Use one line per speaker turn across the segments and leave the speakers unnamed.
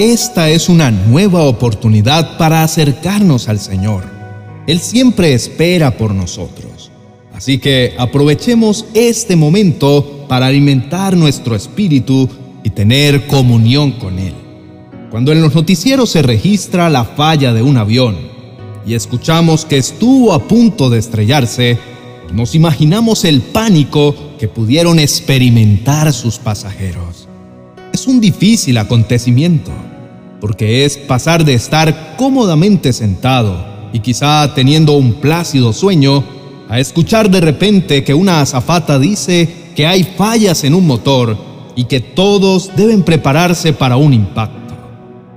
Esta es una nueva oportunidad para acercarnos al Señor. Él siempre espera por nosotros. Así que aprovechemos este momento para alimentar nuestro espíritu y tener comunión con Él. Cuando en los noticieros se registra la falla de un avión y escuchamos que estuvo a punto de estrellarse, nos imaginamos el pánico que pudieron experimentar sus pasajeros. Es un difícil acontecimiento porque es pasar de estar cómodamente sentado y quizá teniendo un plácido sueño, a escuchar de repente que una azafata dice que hay fallas en un motor y que todos deben prepararse para un impacto.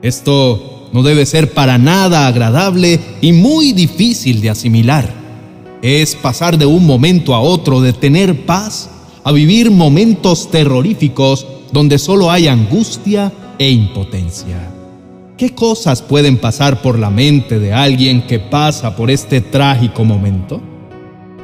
Esto no debe ser para nada agradable y muy difícil de asimilar. Es pasar de un momento a otro de tener paz a vivir momentos terroríficos donde solo hay angustia e impotencia. ¿Qué cosas pueden pasar por la mente de alguien que pasa por este trágico momento?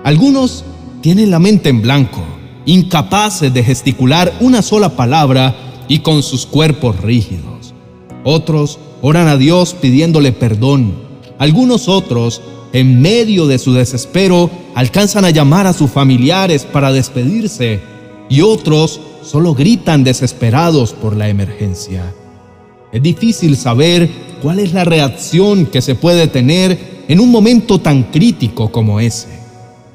Algunos tienen la mente en blanco, incapaces de gesticular una sola palabra y con sus cuerpos rígidos. Otros oran a Dios pidiéndole perdón. Algunos otros, en medio de su desespero, alcanzan a llamar a sus familiares para despedirse y otros solo gritan desesperados por la emergencia. Es difícil saber cuál es la reacción que se puede tener en un momento tan crítico como ese.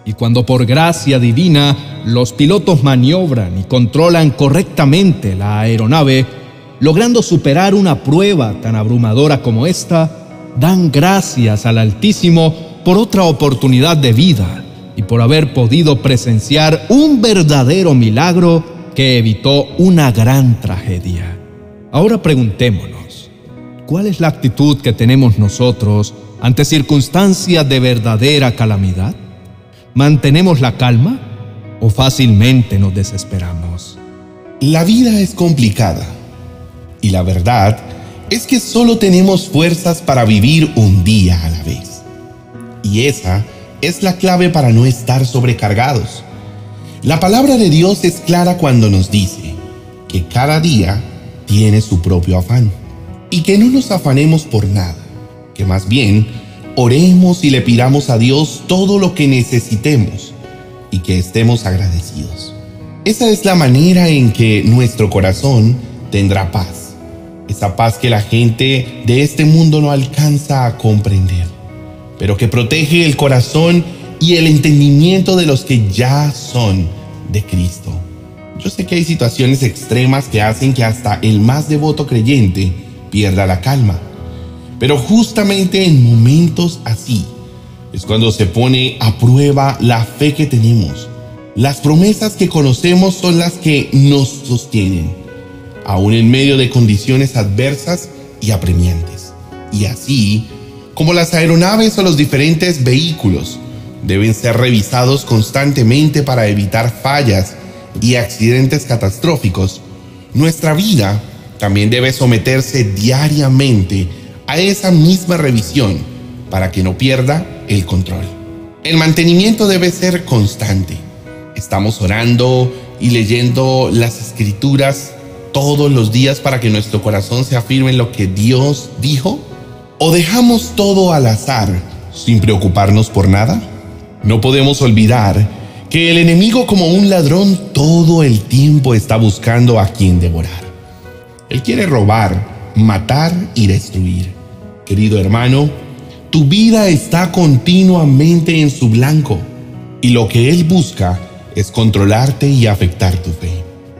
Y cuando por gracia divina los pilotos maniobran y controlan correctamente la aeronave, logrando superar una prueba tan abrumadora como esta, dan gracias al Altísimo por otra oportunidad de vida y por haber podido presenciar un verdadero milagro que evitó una gran tragedia. Ahora preguntémonos, ¿cuál es la actitud que tenemos nosotros ante circunstancias de verdadera calamidad? ¿Mantenemos la calma o fácilmente nos desesperamos?
La vida es complicada y la verdad es que solo tenemos fuerzas para vivir un día a la vez. Y esa es la clave para no estar sobrecargados. La palabra de Dios es clara cuando nos dice que cada día tiene su propio afán. Y que no nos afanemos por nada, que más bien oremos y le pidamos a Dios todo lo que necesitemos y que estemos agradecidos. Esa es la manera en que nuestro corazón tendrá paz. Esa paz que la gente de este mundo no alcanza a comprender, pero que protege el corazón y el entendimiento de los que ya son de Cristo. Yo sé que hay situaciones extremas que hacen que hasta el más devoto creyente pierda la calma. Pero justamente en momentos así es cuando se pone a prueba la fe que tenemos. Las promesas que conocemos son las que nos sostienen, aún en medio de condiciones adversas y apremiantes. Y así, como las aeronaves o los diferentes vehículos, deben ser revisados constantemente para evitar fallas y accidentes catastróficos, nuestra vida también debe someterse diariamente a esa misma revisión para que no pierda el control. El mantenimiento debe ser constante. Estamos orando y leyendo las escrituras todos los días para que nuestro corazón se afirme en lo que Dios dijo? ¿O dejamos todo al azar sin preocuparnos por nada? No podemos olvidar que el enemigo como un ladrón todo el tiempo está buscando a quien devorar. Él quiere robar, matar y destruir. Querido hermano, tu vida está continuamente en su blanco y lo que él busca es controlarte y afectar tu fe.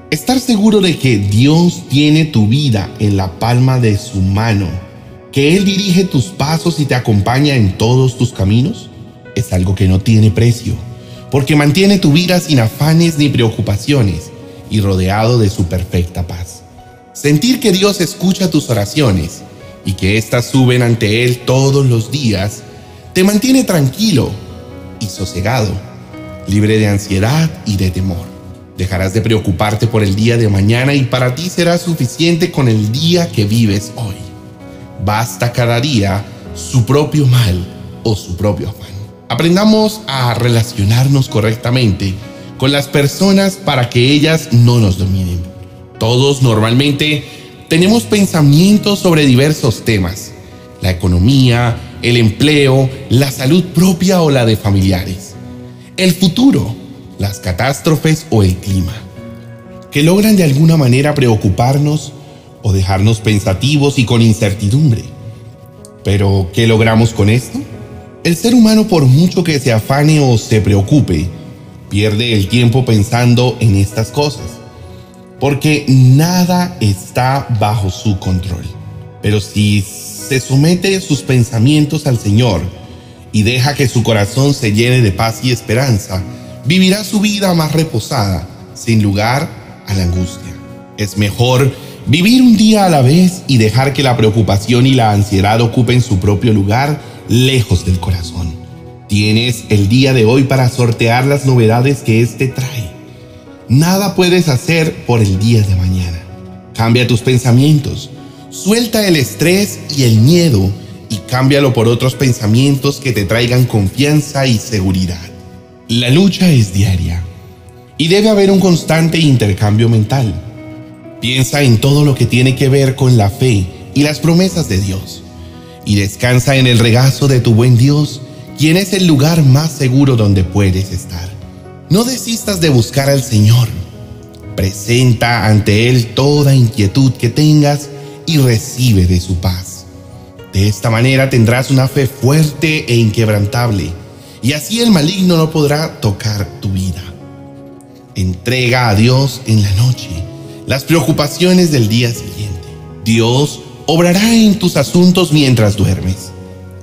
Estar seguro de que Dios tiene tu vida en la palma de su mano, que Él dirige tus pasos y te acompaña en todos tus caminos, es algo que no tiene precio porque mantiene tu vida sin afanes ni preocupaciones y rodeado de su perfecta paz. Sentir que Dios escucha tus oraciones y que éstas suben ante Él todos los días, te mantiene tranquilo y sosegado, libre de ansiedad y de temor. Dejarás de preocuparte por el día de mañana y para ti será suficiente con el día que vives hoy. Basta cada día su propio mal o su propio afán. Aprendamos a relacionarnos correctamente con las personas para que ellas no nos dominen. Todos normalmente tenemos pensamientos sobre diversos temas, la economía, el empleo, la salud propia o la de familiares, el futuro, las catástrofes o el clima, que logran de alguna manera preocuparnos o dejarnos pensativos y con incertidumbre. Pero, ¿qué logramos con esto? El ser humano, por mucho que se afane o se preocupe, pierde el tiempo pensando en estas cosas, porque nada está bajo su control. Pero si se somete sus pensamientos al Señor y deja que su corazón se llene de paz y esperanza, vivirá su vida más reposada, sin lugar a la angustia. Es mejor vivir un día a la vez y dejar que la preocupación y la ansiedad ocupen su propio lugar lejos del corazón. Tienes el día de hoy para sortear las novedades que éste trae. Nada puedes hacer por el día de mañana. Cambia tus pensamientos, suelta el estrés y el miedo y cámbialo por otros pensamientos que te traigan confianza y seguridad. La lucha es diaria y debe haber un constante intercambio mental. Piensa en todo lo que tiene que ver con la fe y las promesas de Dios y descansa en el regazo de tu buen Dios quien es el lugar más seguro donde puedes estar. No desistas de buscar al Señor. Presenta ante Él toda inquietud que tengas y recibe de su paz. De esta manera tendrás una fe fuerte e inquebrantable, y así el maligno no podrá tocar tu vida. Entrega a Dios en la noche las preocupaciones del día siguiente. Dios obrará en tus asuntos mientras duermes.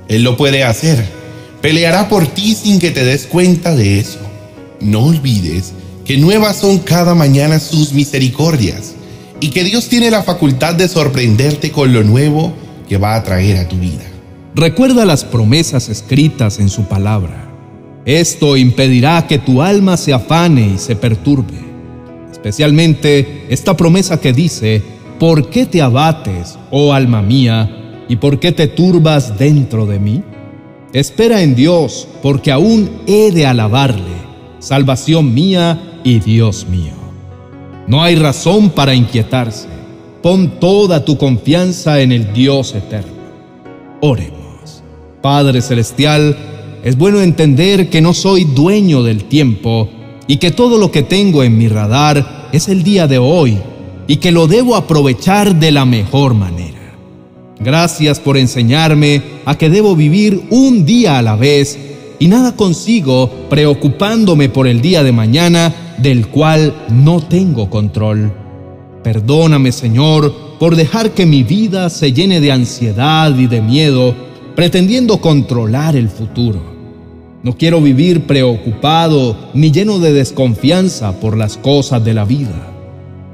Él lo puede hacer peleará por ti sin que te des cuenta de eso. No olvides que nuevas son cada mañana sus misericordias y que Dios tiene la facultad de sorprenderte con lo nuevo que va a traer a tu vida.
Recuerda las promesas escritas en su palabra. Esto impedirá que tu alma se afane y se perturbe. Especialmente esta promesa que dice, ¿por qué te abates, oh alma mía, y por qué te turbas dentro de mí? Espera en Dios, porque aún he de alabarle, salvación mía y Dios mío. No hay razón para inquietarse. Pon toda tu confianza en el Dios eterno. Oremos. Padre Celestial, es bueno entender que no soy dueño del tiempo y que todo lo que tengo en mi radar es el día de hoy y que lo debo aprovechar de la mejor manera. Gracias por enseñarme a que debo vivir un día a la vez y nada consigo preocupándome por el día de mañana del cual no tengo control. Perdóname, Señor, por dejar que mi vida se llene de ansiedad y de miedo, pretendiendo controlar el futuro. No quiero vivir preocupado ni lleno de desconfianza por las cosas de la vida.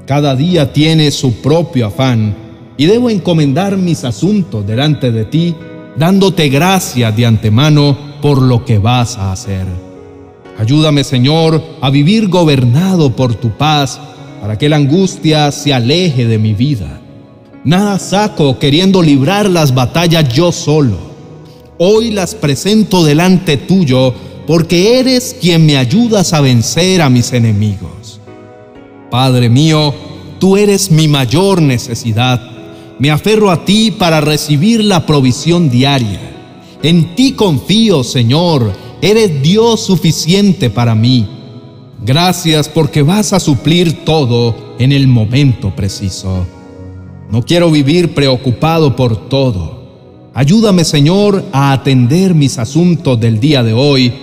Cada día tiene su propio afán y debo encomendar mis asuntos delante de ti, dándote gracias de antemano por lo que vas a hacer. Ayúdame, Señor, a vivir gobernado por tu paz, para que la angustia se aleje de mi vida. Nada saco queriendo librar las batallas yo solo. Hoy las presento delante tuyo, porque eres quien me ayudas a vencer a mis enemigos. Padre mío, tú eres mi mayor necesidad me aferro a ti para recibir la provisión diaria. En ti confío, Señor. Eres Dios suficiente para mí. Gracias porque vas a suplir todo en el momento preciso. No quiero vivir preocupado por todo. Ayúdame, Señor, a atender mis asuntos del día de hoy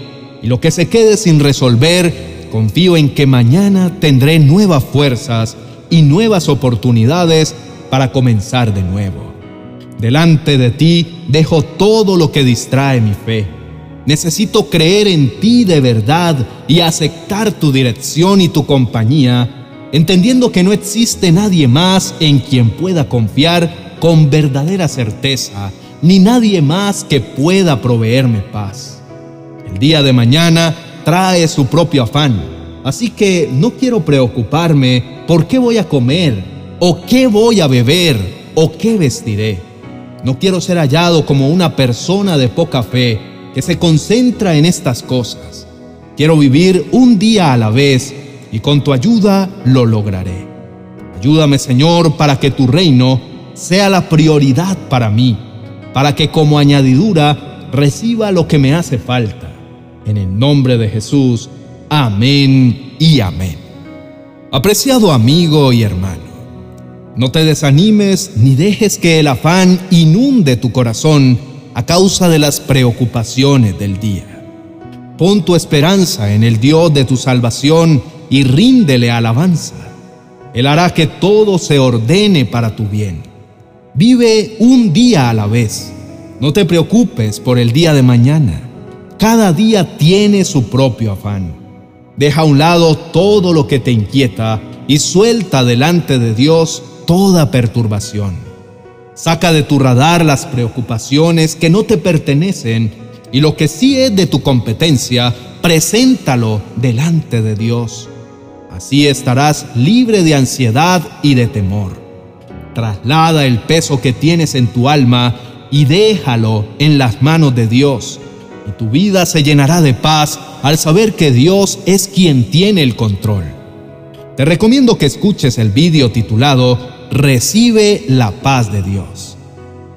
y lo que se quede sin resolver, confío en que mañana tendré nuevas fuerzas y nuevas oportunidades para comenzar de nuevo. Delante de ti dejo todo lo que distrae mi fe. Necesito creer en ti de verdad y aceptar tu dirección y tu compañía, entendiendo que no existe nadie más en quien pueda confiar con verdadera certeza, ni nadie más que pueda proveerme paz. El día de mañana trae su propio afán, así que no quiero preocuparme por qué voy a comer ¿O qué voy a beber? ¿O qué vestiré? No quiero ser hallado como una persona de poca fe que se concentra en estas cosas. Quiero vivir un día a la vez y con tu ayuda lo lograré. Ayúdame, Señor, para que tu reino sea la prioridad para mí, para que como añadidura reciba lo que me hace falta. En el nombre de Jesús, amén y amén. Apreciado amigo y hermano, no te desanimes ni dejes que el afán inunde tu corazón a causa de las preocupaciones del día. Pon tu esperanza en el Dios de tu salvación y ríndele alabanza. Él hará que todo se ordene para tu bien. Vive un día a la vez. No te preocupes por el día de mañana. Cada día tiene su propio afán. Deja a un lado todo lo que te inquieta y suelta delante de Dios toda perturbación. Saca de tu radar las preocupaciones que no te pertenecen y lo que sí es de tu competencia, preséntalo delante de Dios. Así estarás libre de ansiedad y de temor. Traslada el peso que tienes en tu alma y déjalo en las manos de Dios. Y tu vida se llenará de paz al saber que Dios es quien tiene el control. Te recomiendo que escuches el vídeo titulado recibe la paz de Dios.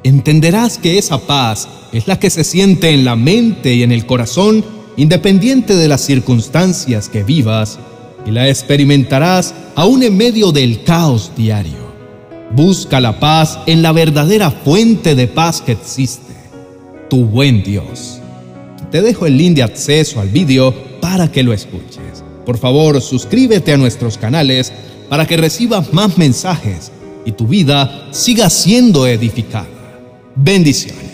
Entenderás que esa paz es la que se siente en la mente y en el corazón independiente de las circunstancias que vivas y la experimentarás aún en medio del caos diario. Busca la paz en la verdadera fuente de paz que existe, tu buen Dios. Te dejo el link de acceso al vídeo para que lo escuches. Por favor, suscríbete a nuestros canales para que recibas más mensajes y tu vida siga siendo edificada. Bendiciones.